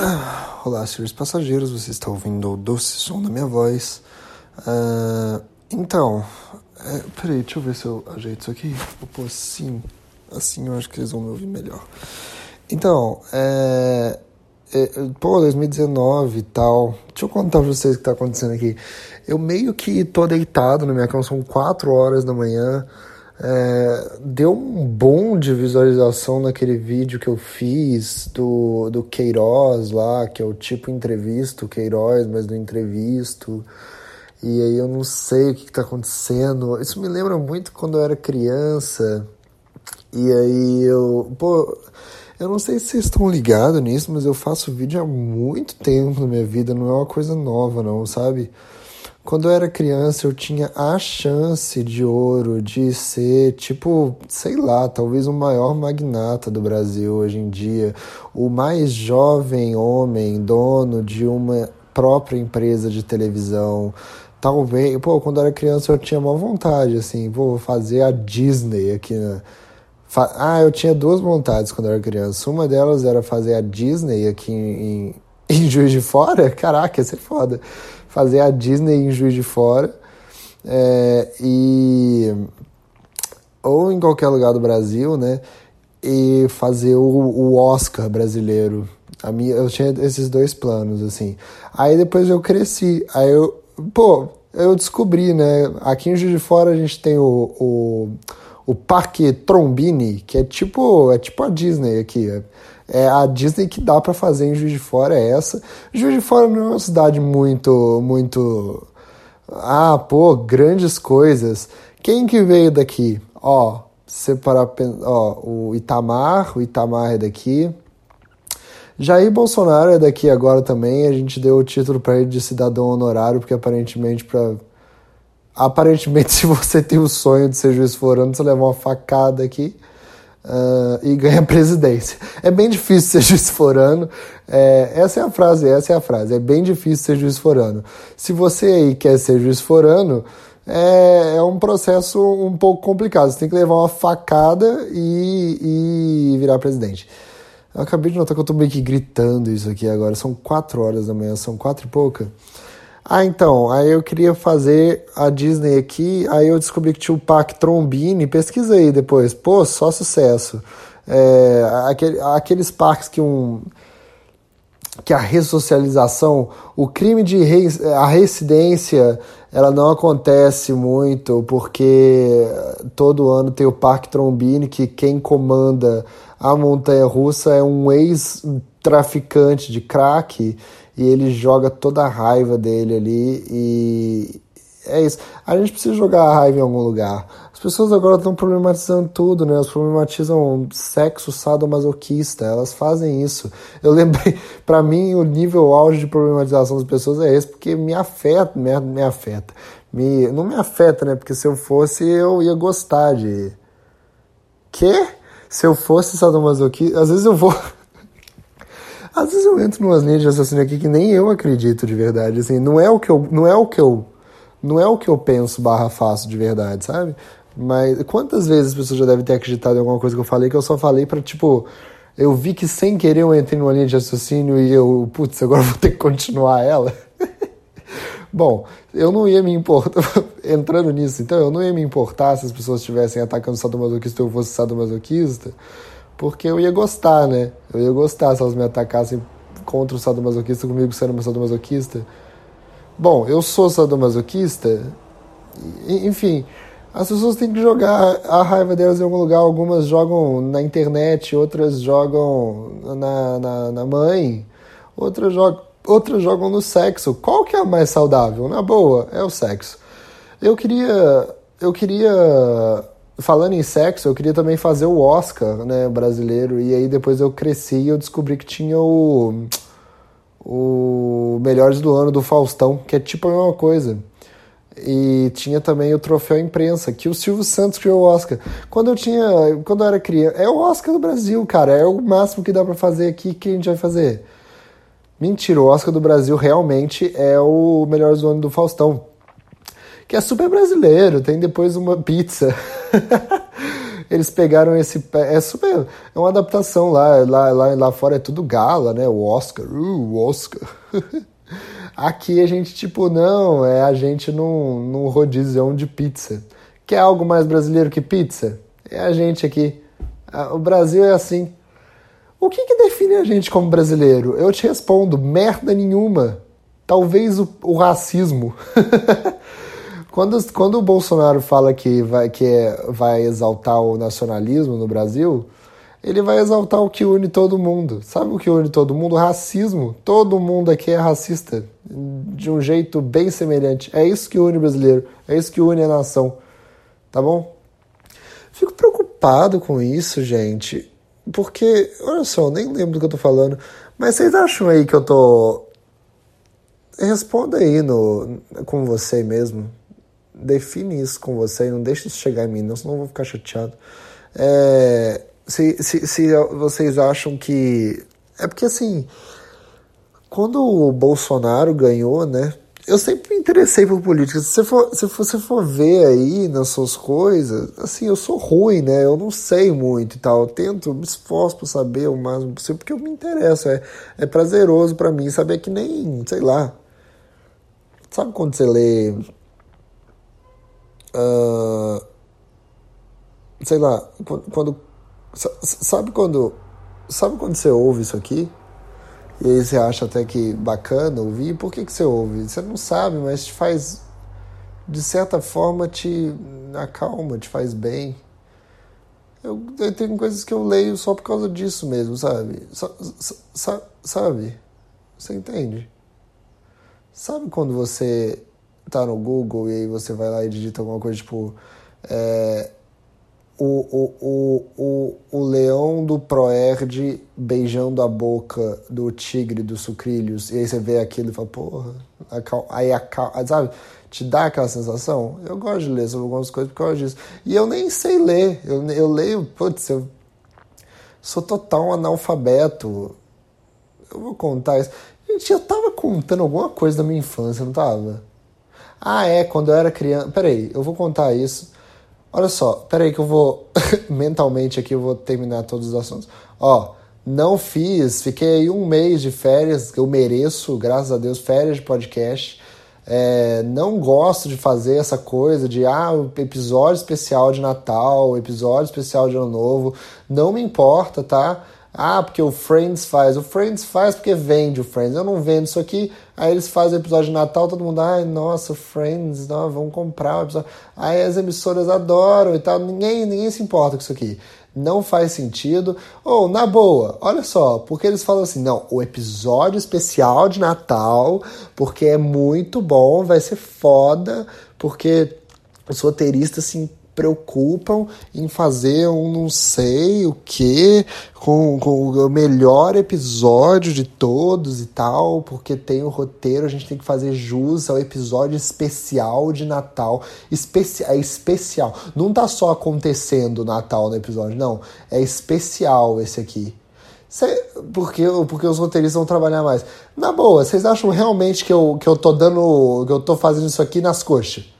Ah, olá, senhores passageiros, você está ouvindo o doce som da minha voz. Uh, então, é, peraí, deixa eu ver se eu ajeito isso aqui. Vou pôr assim, assim eu acho que eles vão me ouvir melhor. Então, é, é, pô, 2019 e tal. Deixa eu contar pra vocês o que tá acontecendo aqui. Eu meio que tô deitado na minha cama, são 4 horas da manhã. É, deu um boom de visualização naquele vídeo que eu fiz do, do Queiroz lá, que é o tipo entrevisto Queiroz, mas do entrevisto. E aí eu não sei o que, está acontecendo. Isso me lembra muito quando eu era criança. E aí eu. Pô, eu não sei se vocês estão ligados nisso, mas eu faço vídeo há muito tempo na minha vida, não é uma coisa nova, não, sabe? Quando eu era criança, eu tinha a chance de ouro de ser, tipo, sei lá, talvez o maior magnata do Brasil hoje em dia, o mais jovem homem dono de uma própria empresa de televisão. Talvez, pô, quando eu era criança eu tinha uma vontade, assim, vou fazer a Disney aqui na. Ah, eu tinha duas vontades quando eu era criança. Uma delas era fazer a Disney aqui em, em Juiz de Fora. Caraca, ia ser foda fazer a Disney em Juiz de Fora. É, e ou em qualquer lugar do Brasil, né? E fazer o, o Oscar brasileiro. A minha, eu tinha esses dois planos, assim. Aí depois eu cresci. Aí eu, pô, eu descobri, né? Aqui em Juiz de Fora a gente tem o, o, o Parque Trombini, que é tipo, é tipo a Disney aqui. É a Disney que dá para fazer em Juiz de Fora é essa. Juiz de Fora não é uma cidade muito, muito, ah, pô, grandes coisas. Quem que veio daqui? Ó, separar, ó, o Itamar, o Itamar é daqui. Jair Bolsonaro é daqui agora também. A gente deu o título para ele de cidadão honorário, porque aparentemente para aparentemente se você tem o sonho de ser juiz forando, você levar uma facada aqui uh, e ganha a presidência. É bem difícil ser juiz forano. É, essa é a frase, essa é a frase. É bem difícil ser juiz forano. Se você aí quer ser juiz forano, é, é um processo um pouco complicado. Você tem que levar uma facada e, e virar presidente. Eu acabei de notar que eu tô meio que gritando isso aqui agora. São quatro horas da manhã, são quatro e pouca. Ah, então, aí eu queria fazer a Disney aqui, aí eu descobri que tinha o Parque Trombini, pesquisei depois, pô, só sucesso. É, aquele, aqueles parques que um que a ressocialização, o crime de a residência, ela não acontece muito porque todo ano tem o Parque Trombini que quem comanda a montanha russa é um ex-traficante de crack e ele joga toda a raiva dele ali e é isso. A gente precisa jogar a raiva em algum lugar. As pessoas agora estão problematizando tudo, né? Elas problematizam sexo sadomasoquista, elas fazem isso. Eu lembrei, para mim, o nível auge de problematização das pessoas é esse, porque me afeta, me, me afeta. Me, não me afeta, né? Porque se eu fosse, eu ia gostar de. Quê? Se eu fosse sadomasoquista, às vezes eu vou. Às vezes eu entro numas linhas de raciocínio aqui que nem eu acredito de verdade, assim, não é o que eu, não é o que eu, não é o que eu penso barra faço de verdade, sabe? Mas quantas vezes as pessoas já devem ter acreditado em alguma coisa que eu falei que eu só falei para tipo, eu vi que sem querer eu entrei numa linha de raciocínio e eu, putz, agora vou ter que continuar ela. Bom, eu não ia me importar, entrando nisso, então eu não ia me importar se as pessoas estivessem atacando sadomasoquista ou eu fosse sadomasoquista, porque eu ia gostar, né? Eu ia gostar se elas me atacassem contra o sadomasoquista, comigo sendo uma sadomasoquista. Bom, eu sou sadomasoquista, enfim, as pessoas têm que jogar a raiva delas em algum lugar. Algumas jogam na internet, outras jogam na, na, na mãe, outras jogam, outras jogam no sexo. Qual que é a mais saudável? Na boa, é o sexo. Eu queria. Eu queria falando em sexo, eu queria também fazer o Oscar, né, brasileiro, e aí depois eu cresci e eu descobri que tinha o o Melhores do Ano do Faustão, que é tipo a mesma coisa. E tinha também o troféu imprensa, que o Silvio Santos criou o Oscar. Quando eu tinha, quando eu era criança, é o Oscar do Brasil, cara, é o máximo que dá para fazer aqui, que a gente vai fazer. Mentira, o Oscar do Brasil realmente é o Melhores do Ano do Faustão que é super brasileiro, tem depois uma pizza. eles pegaram esse. É super. É uma adaptação lá. Lá, lá, lá fora é tudo gala, né? O Oscar. Uh, o Oscar. Aqui a gente, tipo, não, é a gente num, num rodízio de pizza. Quer algo mais brasileiro que pizza? É a gente aqui. O Brasil é assim. O que, que define a gente como brasileiro? Eu te respondo: merda nenhuma. Talvez o, o racismo. quando, quando o Bolsonaro fala que, vai, que é, vai exaltar o nacionalismo no Brasil, ele vai exaltar o que une todo mundo. Sabe o que une todo mundo? O racismo. Todo mundo aqui é racista. De um jeito bem semelhante. É isso que une o brasileiro. É isso que une a nação. Tá bom? Fico preocupado com isso, gente. Porque, olha só, eu nem lembro do que eu tô falando. Mas vocês acham aí que eu tô. Responda aí no, com você mesmo. Define isso com você e não deixe isso chegar em mim, não, senão eu vou ficar chateado. É, se, se, se vocês acham que. É porque assim. Quando o Bolsonaro ganhou, né? eu sempre me interessei por política. Se você for, se for ver aí nas suas coisas, assim, eu sou ruim, né? Eu não sei muito e tal. Eu tento, me esforço para saber o máximo possível, porque eu me interesso. É, é prazeroso para mim saber que nem, sei lá. Sabe quando você lê. Uh, sei lá, quando. Sabe quando. Sabe quando você ouve isso aqui? E aí você acha até que bacana ouvir. Por que, que você ouve? Você não sabe, mas te faz. De certa forma, te acalma, te faz bem. Eu, eu tenho coisas que eu leio só por causa disso mesmo, sabe? Sa, sa, sabe? Você entende? Sabe quando você tá no Google e aí você vai lá e digita alguma coisa tipo. É, o, o, o, o, o leão do Proerd beijando a boca do tigre dos sucrilhos, e aí você vê aquilo e fala, porra, aí a, sabe? Te dá aquela sensação? Eu gosto de ler sobre algumas coisas por causa disso. E eu nem sei ler, eu, eu leio, putz, eu sou total analfabeto. Eu vou contar isso. Gente, eu tava contando alguma coisa da minha infância, não tava? Ah, é, quando eu era criança. Peraí, eu vou contar isso. Olha só, peraí que eu vou mentalmente aqui eu vou terminar todos os assuntos. Ó, não fiz, fiquei um mês de férias, eu mereço, graças a Deus, férias de podcast. É, não gosto de fazer essa coisa de ah, episódio especial de Natal, episódio especial de Ano Novo. Não me importa, tá? Ah, porque o Friends faz. O Friends faz porque vende o Friends. Eu não vendo isso aqui. Aí eles fazem o episódio de Natal, todo mundo, ai, nossa, Friends, não, vamos comprar o episódio. Aí as emissoras adoram e tal. Ninguém, ninguém se importa com isso aqui. Não faz sentido. Ou, oh, na boa, olha só, porque eles falam assim, não, o episódio especial de Natal, porque é muito bom, vai ser foda, porque os roteiristas se preocupam em fazer um não sei o que com, com o melhor episódio de todos e tal, porque tem o roteiro, a gente tem que fazer jus ao episódio especial de Natal. Especi é especial. Não tá só acontecendo Natal no episódio, não. É especial esse aqui. Cê, porque, porque os roteiristas vão trabalhar mais. Na boa, vocês acham realmente que eu, que eu tô dando. que eu tô fazendo isso aqui nas coxas?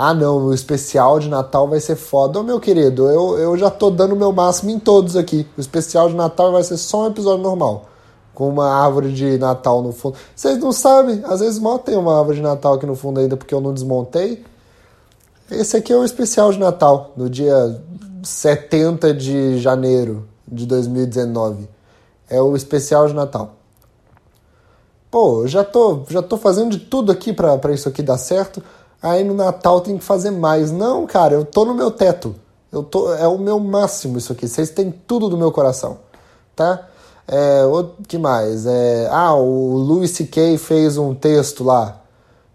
Ah, não, o especial de Natal vai ser foda. Ô, meu querido, eu, eu já tô dando o meu máximo em todos aqui. O especial de Natal vai ser só um episódio normal. Com uma árvore de Natal no fundo. Vocês não sabem, às vezes mal tem uma árvore de Natal aqui no fundo ainda porque eu não desmontei. Esse aqui é o especial de Natal, no dia 70 de janeiro de 2019. É o especial de Natal. Pô, já tô, já tô fazendo de tudo aqui para isso aqui dar certo aí no Natal tem que fazer mais. Não, cara, eu tô no meu teto. Eu tô, é o meu máximo isso aqui. Vocês têm tudo do meu coração, tá? É, o que mais? É, ah, o Louis C.K. fez um texto lá.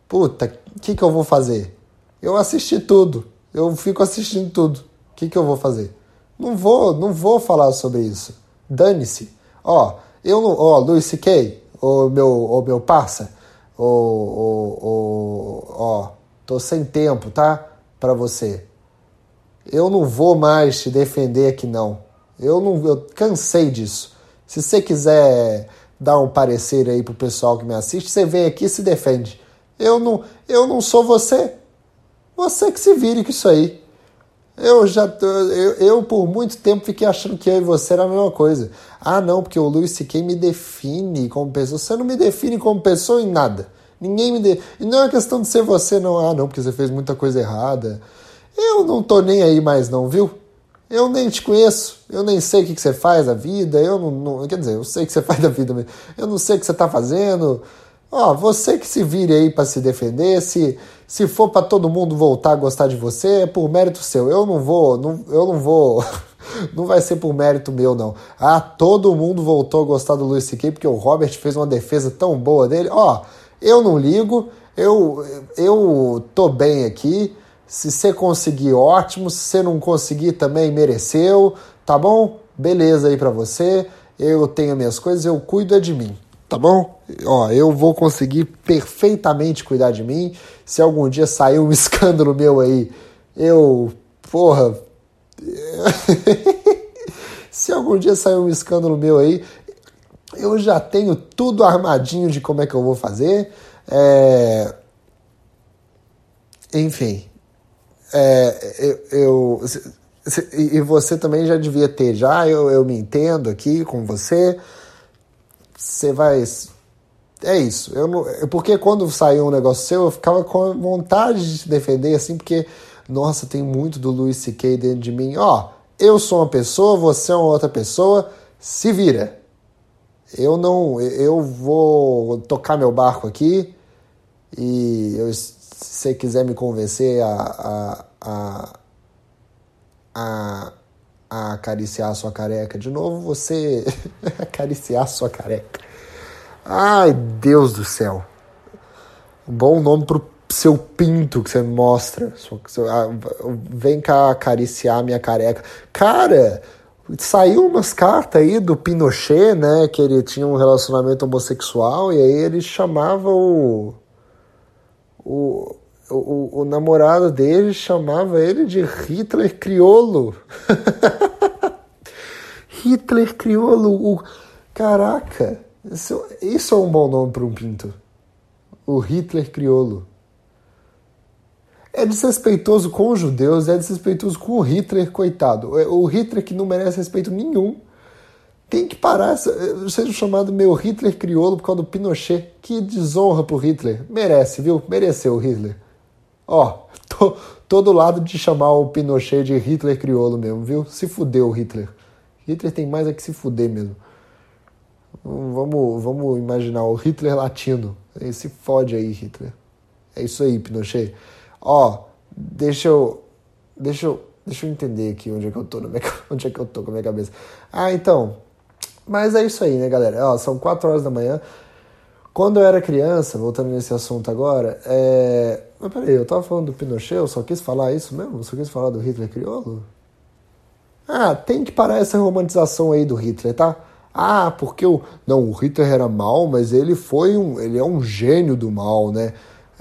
Puta, o que, que eu vou fazer? Eu assisti tudo. Eu fico assistindo tudo. O que, que eu vou fazer? Não vou, não vou falar sobre isso. Dane-se. Ó, eu não. Ó, Louis C.K., o meu, o meu parça, o, o, o, ó, Tô sem tempo, tá? Para você. Eu não vou mais te defender aqui não. Eu não, eu cansei disso. Se você quiser dar um parecer aí pro pessoal que me assiste, você vem aqui e se defende. Eu não, eu não sou você. Você que se vire com isso aí. Eu já eu, eu, por muito tempo fiquei achando que eu e você era a mesma coisa. Ah, não, porque o Luiz C.K. me define como pessoa. Você não me define como pessoa em nada. Ninguém me de... E não é questão de ser você, não. Ah, não, porque você fez muita coisa errada. Eu não tô nem aí mais, não, viu? Eu nem te conheço, eu nem sei o que, que você faz da vida, eu não, não, Quer dizer, eu sei o que você faz da vida, mas eu não sei o que você tá fazendo. Ó, você que se vire aí para se defender, se, se for para todo mundo voltar a gostar de você, é por mérito seu. Eu não vou, não, eu não vou, não vai ser por mérito meu, não. Ah, todo mundo voltou a gostar do Luiz C.K. porque o Robert fez uma defesa tão boa dele. Ó, eu não ligo, eu, eu tô bem aqui. Se você conseguir, ótimo. Se você não conseguir, também mereceu, tá bom? Beleza aí para você. Eu tenho minhas coisas, eu cuido é de mim tá bom? Ó, eu vou conseguir perfeitamente cuidar de mim. Se algum dia sair um escândalo meu aí, eu, porra. Se algum dia sair um escândalo meu aí, eu já tenho tudo armadinho de como é que eu vou fazer. É... Enfim, é, eu, eu, e você também já devia ter já, eu, eu me entendo aqui com você você vai. É isso. Eu não... Porque quando saiu um negócio seu, eu ficava com vontade de te defender, assim, porque, nossa, tem muito do Luis C.K. dentro de mim. Ó, eu sou uma pessoa, você é uma outra pessoa, se vira. Eu não. Eu vou tocar meu barco aqui e eu, se você quiser me convencer a, a, a, a a acariciar sua careca de novo, você acariciar sua careca. Ai, Deus do céu. Um bom nome pro seu pinto que você mostra. Ah, vem cá acariciar minha careca. Cara, saiu umas cartas aí do Pinochet, né? Que ele tinha um relacionamento homossexual e aí ele chamava o. O, o, o namorado dele chamava ele de Hitler criolo. Hitler criolo. O... Caraca, isso, isso é um bom nome para um pinto. O Hitler criolo. É desrespeitoso com os judeus, é desrespeitoso com o Hitler, coitado. É, o Hitler que não merece respeito nenhum. Tem que parar, seja chamado meu Hitler criolo por causa do Pinochet. Que desonra pro Hitler. Merece, viu? Mereceu o Hitler. Ó, tô, tô do lado de chamar o Pinochet de Hitler crioulo mesmo, viu? Se fudeu o Hitler. Hitler tem mais é que se fuder mesmo. Vamos, vamos imaginar o Hitler latino. Esse fode aí, Hitler. É isso aí, Pinochet. Ó, deixa eu. Deixa eu. Deixa eu entender aqui onde é que eu tô, minha, onde é que eu tô com a minha cabeça. Ah, então. Mas é isso aí, né, galera? Ó, são 4 horas da manhã. Quando eu era criança, voltando nesse assunto agora, é... Mas peraí, eu tava falando do Pinochet, eu só quis falar isso mesmo? Eu só quis falar do Hitler crioulo? Ah, tem que parar essa romantização aí do Hitler, tá? Ah, porque o. Não, o Hitler era mal, mas ele foi um. Ele é um gênio do mal, né?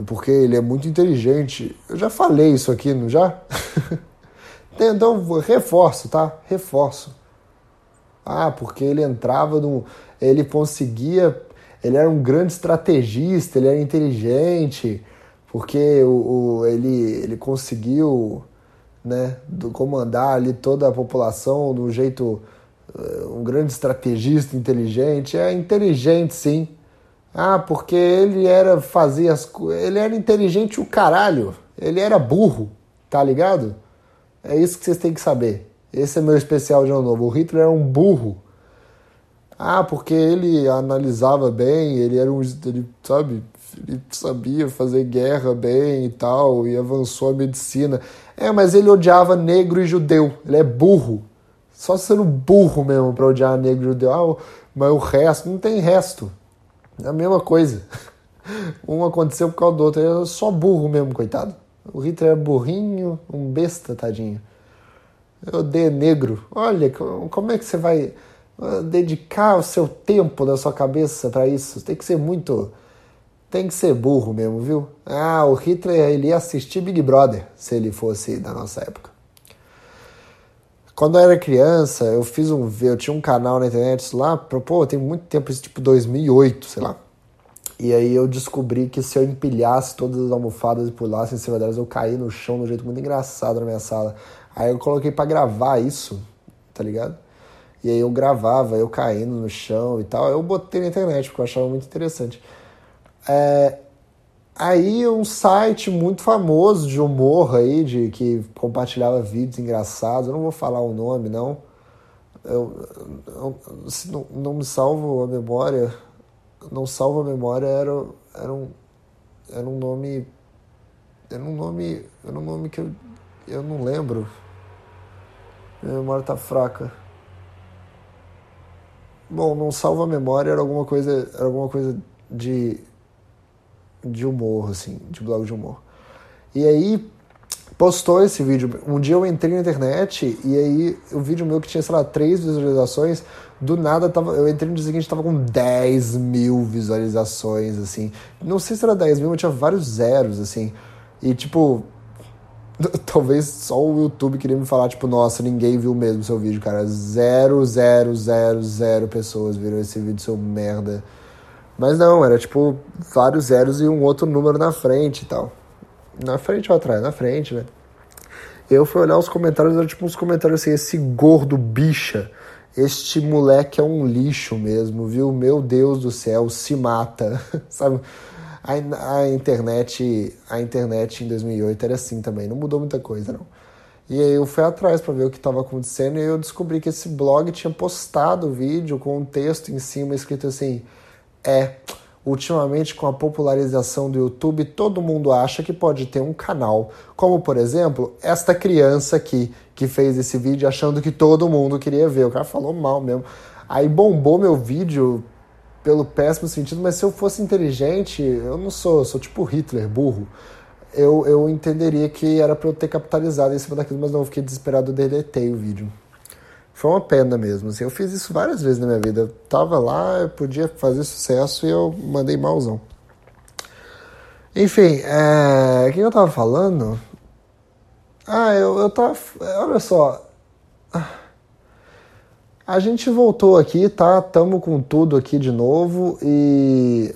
Porque ele é muito inteligente. Eu já falei isso aqui, não já? então, reforço, tá? Reforço. Ah, porque ele entrava no. Ele conseguia ele era um grande estrategista, ele era inteligente, porque o, o ele, ele conseguiu né, do, comandar ali toda a população de um jeito. Uh, um grande estrategista inteligente. É inteligente, sim. Ah, porque ele era fazia as ele era inteligente o caralho. Ele era burro, tá ligado? É isso que vocês têm que saber. Esse é meu especial de ano novo. O Hitler era um burro. Ah, porque ele analisava bem, ele era um. Ele, sabe, ele sabia fazer guerra bem e tal, e avançou a medicina. É, mas ele odiava negro e judeu. Ele é burro. Só sendo burro mesmo pra odiar negro e judeu. Ah, mas o resto, não tem resto. É a mesma coisa. Um aconteceu por causa do outro. Era só burro mesmo, coitado. O Hitler é burrinho, um besta, tadinho. Eu odeio negro. Olha, como é que você vai dedicar o seu tempo da sua cabeça para isso. Tem que ser muito. Tem que ser burro mesmo, viu? Ah, o Hitler ele ia assistir Big Brother se ele fosse da nossa época. Quando eu era criança, eu fiz um. Eu tinha um canal na internet lá, pô, tem muito tempo, isso tipo 2008, sei lá. E aí eu descobri que se eu empilhasse todas as almofadas e pulasse em cima delas, eu caí no chão de um jeito muito engraçado na minha sala. Aí eu coloquei para gravar isso, tá ligado? E aí eu gravava, eu caindo no chão e tal. Eu botei na internet porque eu achava muito interessante. É, aí um site muito famoso de humor aí, de que compartilhava vídeos engraçados, eu não vou falar o nome não. Eu, eu, não, não me salvo a memória, não salvo a memória, era, era, um, era um nome. Era um nome. Era um nome que eu, eu não lembro. Minha memória tá fraca. Bom, não salva a memória, era alguma coisa, era alguma coisa de de humor, assim, de blog de humor. E aí postou esse vídeo. Um dia eu entrei na internet e aí o vídeo meu que tinha, sei lá, três visualizações, do nada tava, eu entrei no dia seguinte tava com 10 mil visualizações, assim. Não sei se era 10 mil, mas tinha vários zeros, assim. E tipo, talvez só o YouTube queria me falar, tipo, nossa, ninguém viu mesmo seu vídeo, cara. Zero, zero, zero, zero pessoas viram esse vídeo, seu merda. Mas não, era tipo vários zeros e um outro número na frente e tal. Na frente ou atrás? Na frente, né? Eu fui olhar os comentários, era tipo uns comentários assim, esse gordo bicha, este moleque é um lixo mesmo, viu? Meu Deus do céu, se mata, sabe? A, a internet, a internet em 2008 era assim também, não mudou muita coisa, não. E aí eu fui atrás para ver o que estava acontecendo e eu descobri que esse blog tinha postado o vídeo com um texto em cima escrito assim: é ultimamente com a popularização do YouTube, todo mundo acha que pode ter um canal, como por exemplo, esta criança aqui que fez esse vídeo achando que todo mundo queria ver. O cara falou mal mesmo. Aí bombou meu vídeo pelo péssimo sentido, mas se eu fosse inteligente, eu não sou, eu sou tipo Hitler, burro. Eu, eu entenderia que era para eu ter capitalizado em cima daquilo, mas não, eu fiquei desesperado, deletei o vídeo. Foi uma pena mesmo. Assim. Eu fiz isso várias vezes na minha vida. Eu tava lá, eu podia fazer sucesso e eu mandei malzão. Enfim, é... o que eu tava falando? Ah, eu, eu tava. Olha só. A gente voltou aqui, tá? Tamo com tudo aqui de novo e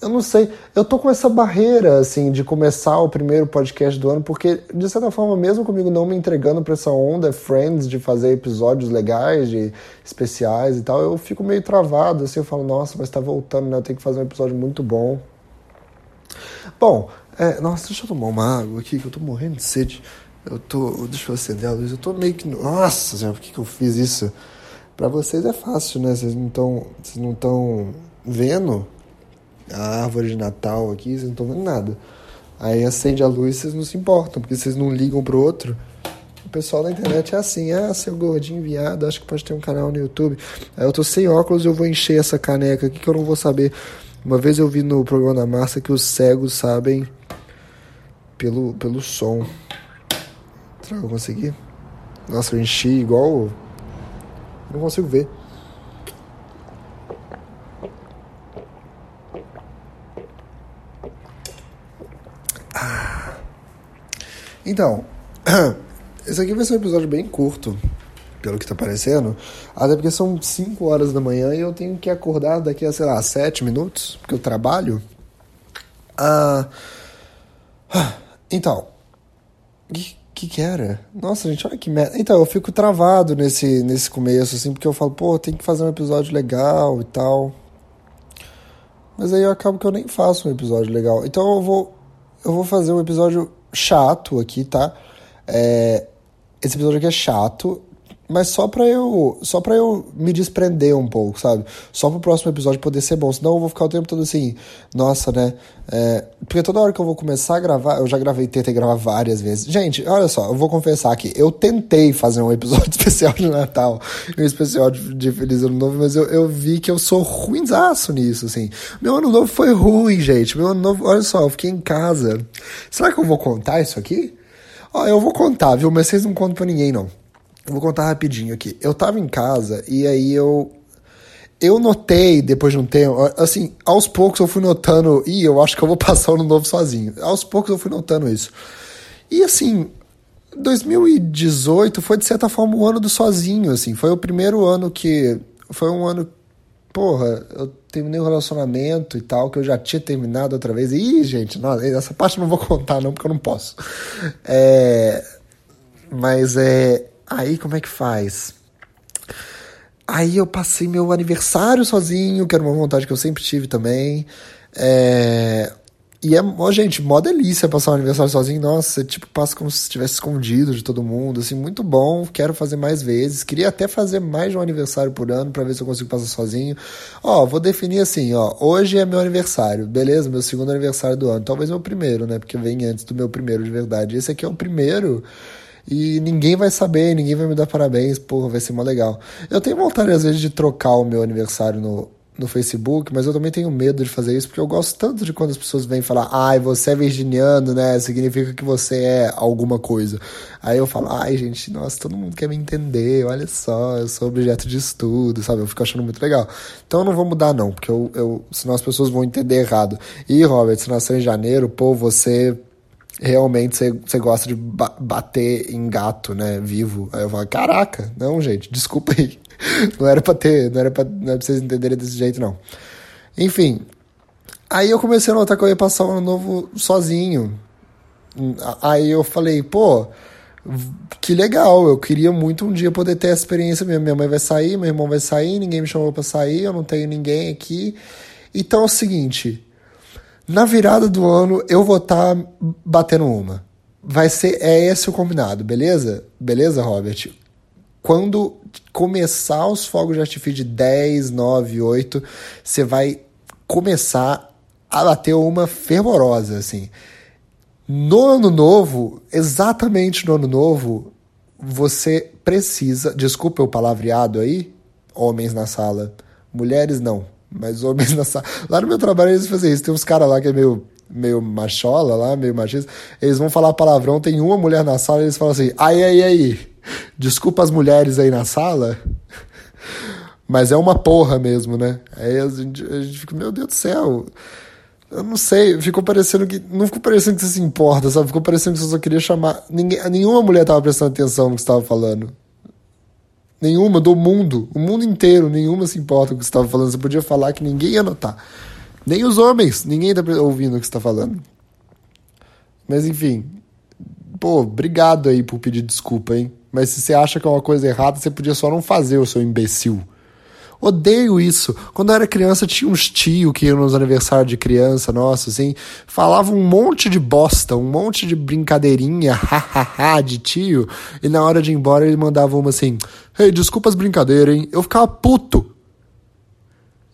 eu não sei, eu tô com essa barreira, assim, de começar o primeiro podcast do ano, porque, de certa forma, mesmo comigo não me entregando pra essa onda Friends, de fazer episódios legais, de especiais e tal, eu fico meio travado, assim, eu falo, nossa, mas tá voltando, né, eu tenho que fazer um episódio muito bom. Bom, é, nossa, deixa eu tomar uma água aqui, que eu tô morrendo de sede. Eu tô, deixa eu acender a luz, eu tô meio que, nossa senhora, por que que eu fiz isso? Pra vocês é fácil, né, vocês não estão, vocês não estão vendo, a árvore de Natal aqui, vocês não estão vendo nada. Aí acende a luz vocês não se importam, porque vocês não ligam pro outro. O pessoal da internet é assim, ah, seu gordinho viado, acho que pode ter um canal no YouTube. Aí eu tô sem óculos, eu vou encher essa caneca aqui que eu não vou saber. Uma vez eu vi no programa da Massa que os cegos sabem pelo, pelo som. Será que eu consegui? Nossa, eu enchi igual. Não consigo ver. Então, esse aqui vai ser um episódio bem curto, pelo que tá parecendo. Até porque são 5 horas da manhã e eu tenho que acordar daqui a, sei lá, 7 minutos, porque eu trabalho. Ah, então, o que, que, que era? Nossa, gente, olha que merda. Então, eu fico travado nesse, nesse começo, assim, porque eu falo, pô, tem que fazer um episódio legal e tal. Mas aí eu acabo que eu nem faço um episódio legal. Então eu vou, eu vou fazer um episódio chato aqui, tá? É, esse episódio aqui é chato, mas só pra eu só para eu me desprender um pouco, sabe? Só pro próximo episódio poder ser bom. Senão eu vou ficar o tempo todo assim, nossa, né? É, porque toda hora que eu vou começar a gravar, eu já gravei, tentei gravar várias vezes. Gente, olha só, eu vou confessar aqui, eu tentei fazer um episódio especial de Natal, um especial de, de Feliz Ano Novo, mas eu, eu vi que eu sou ruinzaço nisso, assim. Meu ano novo foi ruim, gente. Meu ano novo, olha só, eu fiquei em casa. Será que eu vou contar isso aqui? Ó, eu vou contar, viu? Mas vocês não contam pra ninguém, não. Vou contar rapidinho aqui. Eu tava em casa e aí eu. Eu notei depois de um tempo, assim, aos poucos eu fui notando, e eu acho que eu vou passar o ano novo sozinho. Aos poucos eu fui notando isso. E assim, 2018 foi de certa forma o ano do sozinho, assim. Foi o primeiro ano que. Foi um ano. Porra, eu terminei o um relacionamento e tal, que eu já tinha terminado outra vez. Ih, gente, não, essa parte eu não vou contar, não, porque eu não posso. É Mas é. Aí como é que faz? Aí eu passei meu aniversário sozinho, que era uma vontade que eu sempre tive também. É... E é, ó, gente, mó delícia passar o aniversário sozinho. Nossa, você, tipo, passa como se estivesse escondido de todo mundo. Assim, muito bom. Quero fazer mais vezes. Queria até fazer mais de um aniversário por ano para ver se eu consigo passar sozinho. Ó, vou definir assim, ó. Hoje é meu aniversário, beleza? Meu segundo aniversário do ano. Talvez meu primeiro, né? Porque vem antes do meu primeiro de verdade. Esse aqui é o primeiro. E ninguém vai saber, ninguém vai me dar parabéns. Porra, vai ser mó legal. Eu tenho vontade, às vezes, de trocar o meu aniversário no no Facebook, mas eu também tenho medo de fazer isso, porque eu gosto tanto de quando as pessoas vêm falar, ai, você é virginiano, né? Significa que você é alguma coisa. Aí eu falo, ai, gente, nossa, todo mundo quer me entender, olha só, eu sou objeto de estudo, sabe? Eu fico achando muito legal. Então eu não vou mudar, não, porque eu, eu senão as pessoas vão entender errado. E, Robert, se nasceu em janeiro, pô, você realmente você, gosta de ba bater em gato, né, vivo. Aí eu falo, caraca, não, gente, desculpa aí. não era pra ter, não era pra, não era pra vocês entenderem desse jeito, não. Enfim, aí eu comecei a notar que eu ia passar um ano novo sozinho. Aí eu falei, pô, que legal, eu queria muito um dia poder ter essa experiência mesmo. Minha mãe vai sair, meu irmão vai sair, ninguém me chamou para sair, eu não tenho ninguém aqui. Então é o seguinte, na virada do ano eu vou estar tá batendo uma. Vai ser é esse o combinado, beleza? Beleza, Robert? Quando começar os fogos de artifício de 10, 9, 8, você vai começar a bater uma fervorosa, assim. No ano novo, exatamente no ano novo, você precisa. Desculpa o palavreado aí, homens na sala. Mulheres não, mas homens na sala. Lá no meu trabalho eles fazem isso. Tem uns caras lá que é meio, meio machola lá, meio machista. Eles vão falar palavrão, tem uma mulher na sala e eles falam assim: ai, ai, ai. Desculpa as mulheres aí na sala, mas é uma porra mesmo, né? Aí a gente, a gente fica, meu Deus do céu. Eu não sei, ficou parecendo que. Não ficou parecendo que você se importa, sabe? Ficou parecendo que você só queria chamar. Ninguém, nenhuma mulher tava prestando atenção no que você estava falando. Nenhuma do mundo. O mundo inteiro, nenhuma se importa com o que você estava falando. Você podia falar que ninguém ia notar. Nem os homens, ninguém tá ouvindo o que você está falando. Mas enfim. Pô, obrigado aí por pedir desculpa, hein? Mas se você acha que é uma coisa errada, você podia só não fazer, o seu imbecil. Odeio isso. Quando eu era criança, tinha uns tio que iam nos aniversários de criança, nossa, assim, falavam um monte de bosta, um monte de brincadeirinha, hahaha, de tio, e na hora de ir embora ele mandava uma assim: Ei, desculpa as brincadeiras, hein? Eu ficava puto.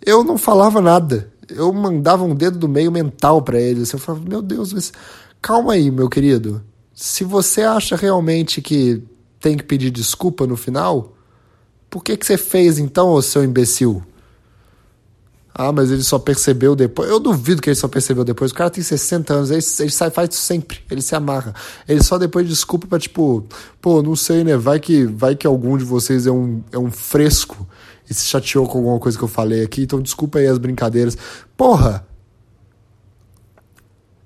Eu não falava nada. Eu mandava um dedo do meio mental para ele. Assim, eu falava, meu Deus, mas calma aí, meu querido. Se você acha realmente que tem que pedir desculpa no final? Por que, que você fez então, ô seu imbecil? Ah, mas ele só percebeu depois. Eu duvido que ele só percebeu depois. O cara tem 60 anos, ele, ele sai, faz isso sempre. Ele se amarra. Ele só depois desculpa pra, tipo, pô, não sei, né? Vai que, vai que algum de vocês é um, é um fresco e se chateou com alguma coisa que eu falei aqui, então desculpa aí as brincadeiras. Porra!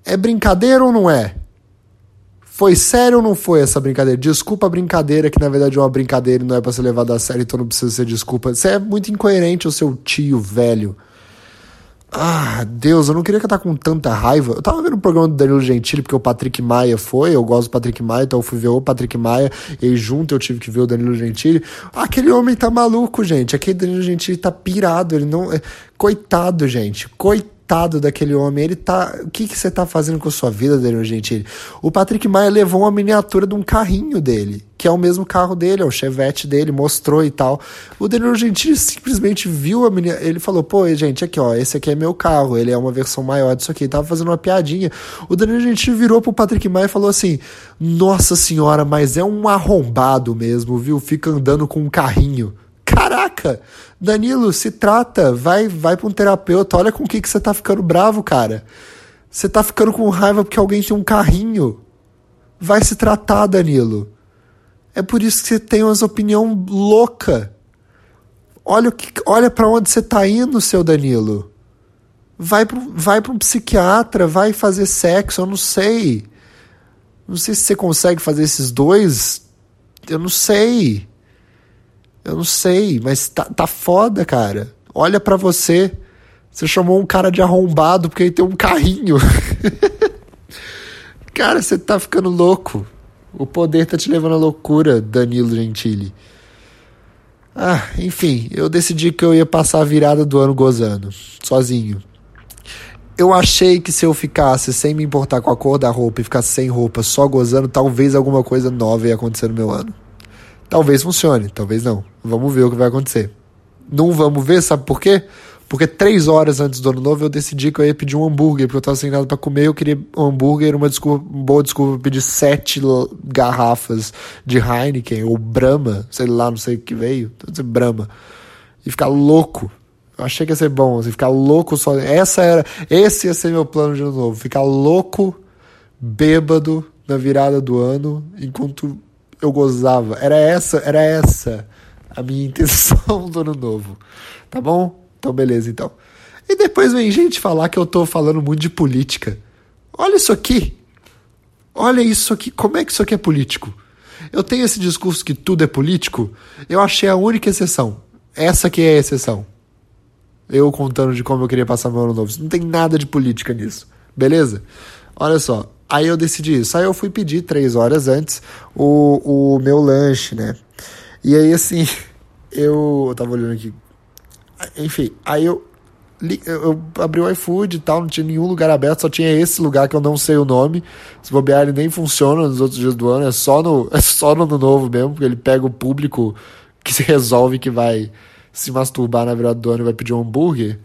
É brincadeira ou não é? Foi sério ou não foi essa brincadeira? Desculpa a brincadeira, que na verdade é uma brincadeira e não é pra ser levada a sério, então não precisa ser desculpa. Você é muito incoerente, o seu tio velho. Ah, Deus, eu não queria estar com tanta raiva. Eu tava vendo o programa do Danilo Gentili, porque o Patrick Maia foi, eu gosto do Patrick Maia, então eu fui ver o Patrick Maia, e junto eu tive que ver o Danilo Gentili. Aquele homem tá maluco, gente. Aquele Danilo Gentili tá pirado, ele não. É, coitado, gente. Coitado coitado daquele homem. Ele tá. O que, que você tá fazendo com a sua vida, Daniel Gentili? O Patrick Maia levou uma miniatura de um carrinho dele, que é o mesmo carro dele, é o Chevette dele, mostrou e tal. O Daniel Gentili simplesmente viu a miniatura. Ele falou: pô, gente, aqui, ó, esse aqui é meu carro, ele é uma versão maior disso aqui. Ele tava fazendo uma piadinha. O Daniel Gentili virou pro Patrick Maia e falou assim: Nossa senhora, mas é um arrombado mesmo, viu? Fica andando com um carrinho. Caraca, Danilo, se trata, vai, vai para um terapeuta. Olha com o que, que você tá ficando bravo, cara. Você tá ficando com raiva porque alguém tem um carrinho. Vai se tratar, Danilo. É por isso que você tem umas opinião louca. Olha que, olha para onde você tá indo, seu Danilo. Vai para vai um psiquiatra, vai fazer sexo, eu não sei. Não sei se você consegue fazer esses dois. Eu não sei. Eu não sei, mas tá, tá foda, cara. Olha para você. Você chamou um cara de arrombado porque ele tem um carrinho. cara, você tá ficando louco. O poder tá te levando à loucura, Danilo Gentili. Ah, enfim, eu decidi que eu ia passar a virada do ano gozando, sozinho. Eu achei que se eu ficasse sem me importar com a cor da roupa e ficasse sem roupa, só gozando, talvez alguma coisa nova ia acontecer no meu ano. Talvez funcione, talvez não. Vamos ver o que vai acontecer. Não vamos ver, sabe por quê? Porque três horas antes do ano novo eu decidi que eu ia pedir um hambúrguer, porque eu tava sem nada pra comer, eu queria um hambúrguer, uma, desculpa, uma boa desculpa pra pedir sete garrafas de Heineken ou Brahma, sei lá, não sei o que veio, Brahma. E ficar louco. Eu achei que ia ser bom, assim, ficar louco só. Essa era. Esse ia ser meu plano de ano novo. Ficar louco, bêbado na virada do ano, enquanto eu gozava. Era essa, era essa a minha intenção do ano novo. Tá bom? Então, beleza, então. E depois vem gente falar que eu tô falando muito de política. Olha isso aqui. Olha isso aqui. Como é que isso aqui é político? Eu tenho esse discurso que tudo é político. Eu achei a única exceção. Essa que é a exceção. Eu contando de como eu queria passar meu ano novo. Não tem nada de política nisso. Beleza? Olha só. Aí eu decidi isso. Aí eu fui pedir três horas antes o, o meu lanche, né? E aí, assim, eu, eu tava olhando aqui enfim, aí eu, eu abri o iFood e tal, não tinha nenhum lugar aberto, só tinha esse lugar que eu não sei o nome. Se bobear, ele nem funciona nos outros dias do ano, é só no, é só no ano novo mesmo, porque ele pega o público que se resolve que vai se masturbar na virada do ano e vai pedir um hambúrguer.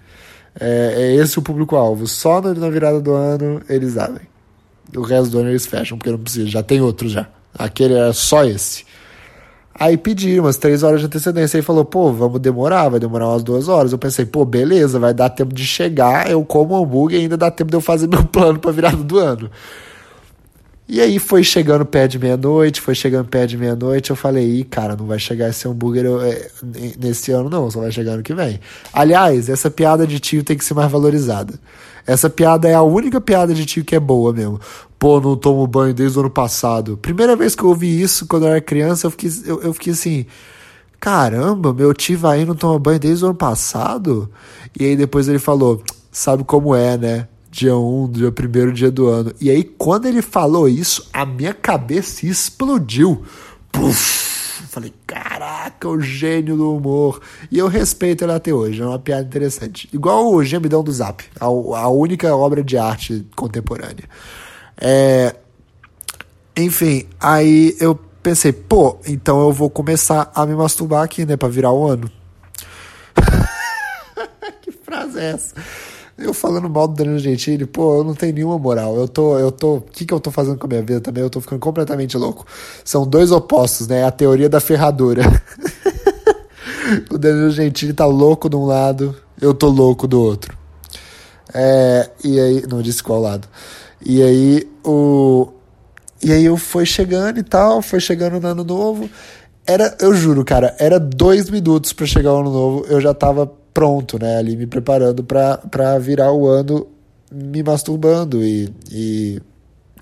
É, é esse o público-alvo. Só na virada do ano eles abrem. O resto do ano eles fecham, porque não precisa, já tem outro já. Aquele era só esse. Aí pedi umas três horas de antecedência. Aí falou, pô, vamos demorar, vai demorar umas duas horas. Eu pensei, pô, beleza, vai dar tempo de chegar, eu como hambúrguer e ainda dá tempo de eu fazer meu plano pra virada do ano. E aí foi chegando pé de meia-noite, foi chegando pé de meia-noite, eu falei, ih, cara, não vai chegar esse hambúrguer é, nesse ano não, só vai chegar ano que vem. Aliás, essa piada de tio tem que ser mais valorizada. Essa piada é a única piada de tio que é boa mesmo. Pô, não tomo banho desde o ano passado. Primeira vez que eu ouvi isso, quando eu era criança, eu fiquei, eu, eu fiquei assim, caramba, meu tio aí não toma banho desde o ano passado? E aí depois ele falou, sabe como é, né? dia 1, dia 1 dia do ano. E aí, quando ele falou isso, a minha cabeça explodiu. Puf! Falei, caraca, o gênio do humor. E eu respeito ele até hoje, é uma piada interessante. Igual o Gemidão do Zap, a, a única obra de arte contemporânea. É, enfim, aí eu pensei, pô, então eu vou começar a me masturbar aqui, né, pra virar o ano. que frase é essa? Eu falando mal do Danilo Gentili, pô, eu não tenho nenhuma moral. Eu tô, eu tô, o que que eu tô fazendo com a minha vida também? Eu tô ficando completamente louco. São dois opostos, né? A teoria da ferradura. o Danilo Gentili tá louco de um lado, eu tô louco do outro. É, e aí, não disse qual lado. E aí o e aí eu fui chegando e tal, foi chegando no ano novo. Era, eu juro, cara, era dois minutos para chegar o ano novo, eu já tava pronto, né? Ali me preparando para virar o ano me masturbando e, e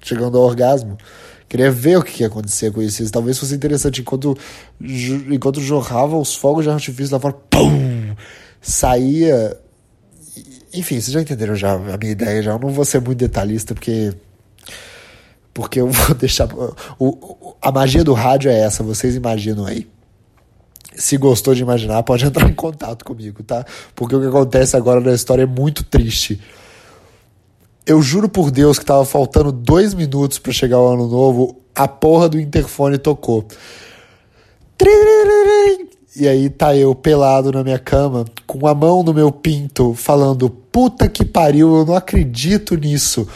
chegando ao orgasmo. Queria ver o que ia acontecer com isso. Talvez fosse interessante. Enquanto, enquanto jorrava os fogos de artifício lá fora, pum! Saía. Enfim, vocês já entenderam já a minha ideia. Já eu não vou ser muito detalhista, porque. Porque eu vou deixar. O, a magia do rádio é essa, vocês imaginam aí. Se gostou de imaginar, pode entrar em contato comigo, tá? Porque o que acontece agora na história é muito triste. Eu juro por Deus que tava faltando dois minutos para chegar o ano novo, a porra do interfone tocou. E aí tá eu pelado na minha cama, com a mão no meu pinto, falando: puta que pariu, eu não acredito nisso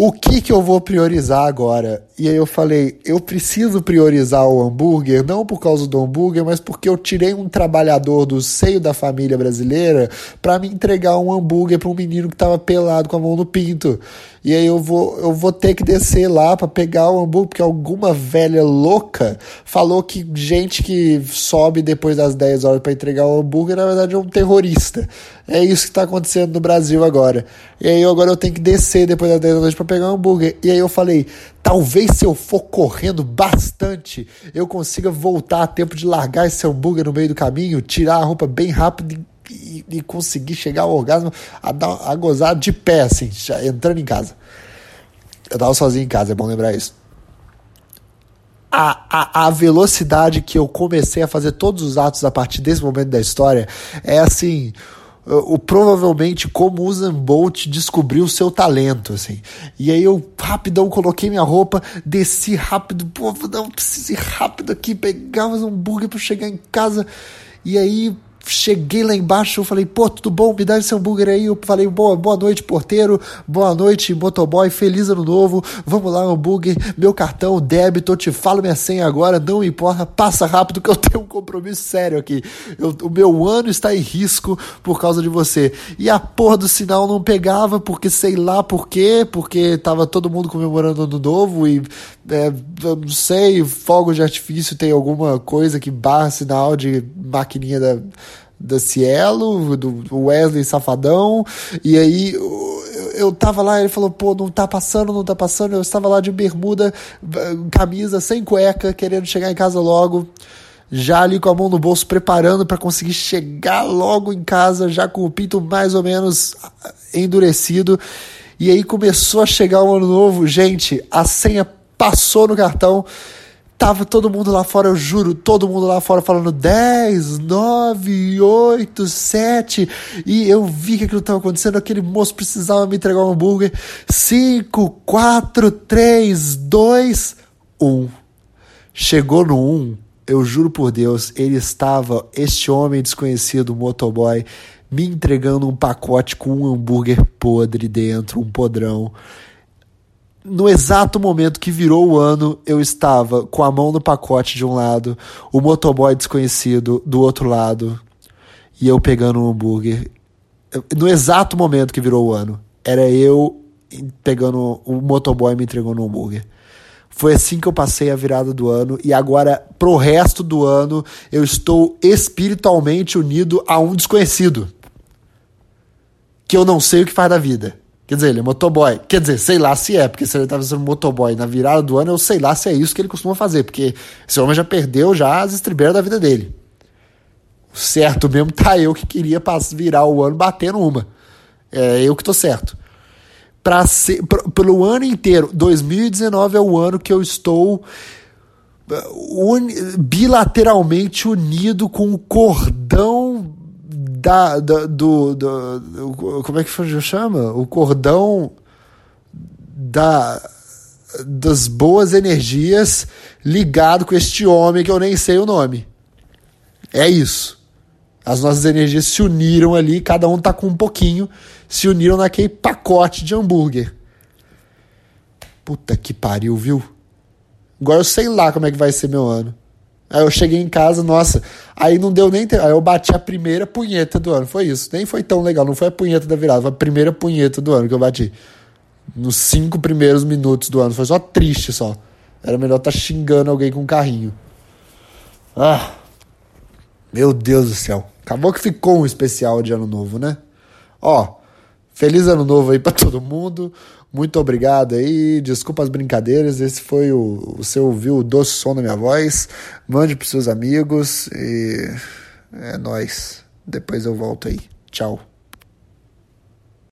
o que que eu vou priorizar agora? E aí eu falei, eu preciso priorizar o hambúrguer, não por causa do hambúrguer, mas porque eu tirei um trabalhador do seio da família brasileira para me entregar um hambúrguer para um menino que tava pelado com a mão no pinto. E aí eu vou, eu vou ter que descer lá para pegar o hambúrguer, porque alguma velha louca falou que gente que sobe depois das 10 horas para entregar o hambúrguer, na verdade é um terrorista. É isso que está acontecendo no Brasil agora. E aí agora eu tenho que descer depois das 10 da noite para pegar um hambúrguer. E aí eu falei, talvez se eu for correndo bastante, eu consiga voltar a tempo de largar esse hambúrguer no meio do caminho, tirar a roupa bem rápido e e, conseguir chegar ao orgasmo, a, dar, a gozar de pé, assim, já, entrando em casa. Eu tava sozinho em casa, é bom lembrar isso. a, a, a velocidade que eu comecei a fazer todos os atos a partir desse momento da história é assim o, provavelmente como o Bolt descobriu o seu talento, assim. E aí eu rapidão coloquei minha roupa, desci rápido, pô, não preciso ir rápido aqui, pegar um hambúrguer para chegar em casa. E aí cheguei lá embaixo, falei, pô, tudo bom? Me dá esse hambúrguer aí. Eu falei, boa, boa noite, porteiro. Boa noite, motoboy. Feliz ano novo. Vamos lá, hambúrguer. Meu cartão, débito. Eu te falo minha senha agora. Não importa. Passa rápido que eu tenho um compromisso sério aqui. Eu, o meu ano está em risco por causa de você. E a porra do sinal não pegava, porque sei lá por quê. Porque tava todo mundo comemorando ano novo e é, não sei, fogos de artifício tem alguma coisa que barra sinal de maquininha da, da Cielo, do Wesley Safadão, e aí eu, tava lá, ele falou, pô, não tá passando, não tá passando, eu estava lá de bermuda, camisa, sem cueca, querendo chegar em casa logo, já ali com a mão no bolso, preparando para conseguir chegar logo em casa, já com o pinto mais ou menos endurecido, e aí começou a chegar o ano novo, gente, a senha passou no cartão. Tava todo mundo lá fora, eu juro, todo mundo lá fora falando 10, 9, 8, 7. E eu vi que aquilo estava acontecendo. Aquele moço precisava me entregar um hambúrguer. 5, 4, 3, 2, 1. Chegou no 1, eu juro por Deus, ele estava, este homem desconhecido, motoboy, me entregando um pacote com um hambúrguer podre dentro, um podrão no exato momento que virou o ano, eu estava com a mão no pacote de um lado, o motoboy desconhecido do outro lado, e eu pegando um hambúrguer. No exato momento que virou o ano, era eu pegando o motoboy me entregando um hambúrguer. Foi assim que eu passei a virada do ano e agora pro resto do ano eu estou espiritualmente unido a um desconhecido que eu não sei o que faz da vida. Quer dizer, ele é motoboy. Quer dizer, sei lá se é, porque se ele estava sendo motoboy na virada do ano, eu sei lá se é isso que ele costuma fazer, porque esse homem já perdeu já as estribeiras da vida dele. Certo mesmo tá eu que queria virar o ano batendo uma. É eu que tô certo. Pra ser, pra, pelo ano inteiro, 2019 é o ano que eu estou uh, un, bilateralmente unido com o cordão da, da do, do, do, como é que chama? O cordão da das boas energias ligado com este homem que eu nem sei o nome. É isso. As nossas energias se uniram ali, cada um tá com um pouquinho, se uniram naquele pacote de hambúrguer. Puta que pariu, viu? Agora eu sei lá como é que vai ser meu ano. Aí eu cheguei em casa, nossa, aí não deu nem tempo. Aí eu bati a primeira punheta do ano. Foi isso. Nem foi tão legal. Não foi a punheta da virada, foi a primeira punheta do ano que eu bati. Nos cinco primeiros minutos do ano. Foi só triste só. Era melhor estar tá xingando alguém com um carrinho. Ah. Meu Deus do céu. Acabou que ficou um especial de ano novo, né? Ó, feliz ano novo aí para todo mundo. Muito obrigado aí, desculpa as brincadeiras. Esse foi o. Você ouviu o doce som da minha voz. Mande pros seus amigos e. É nóis. Depois eu volto aí. Tchau.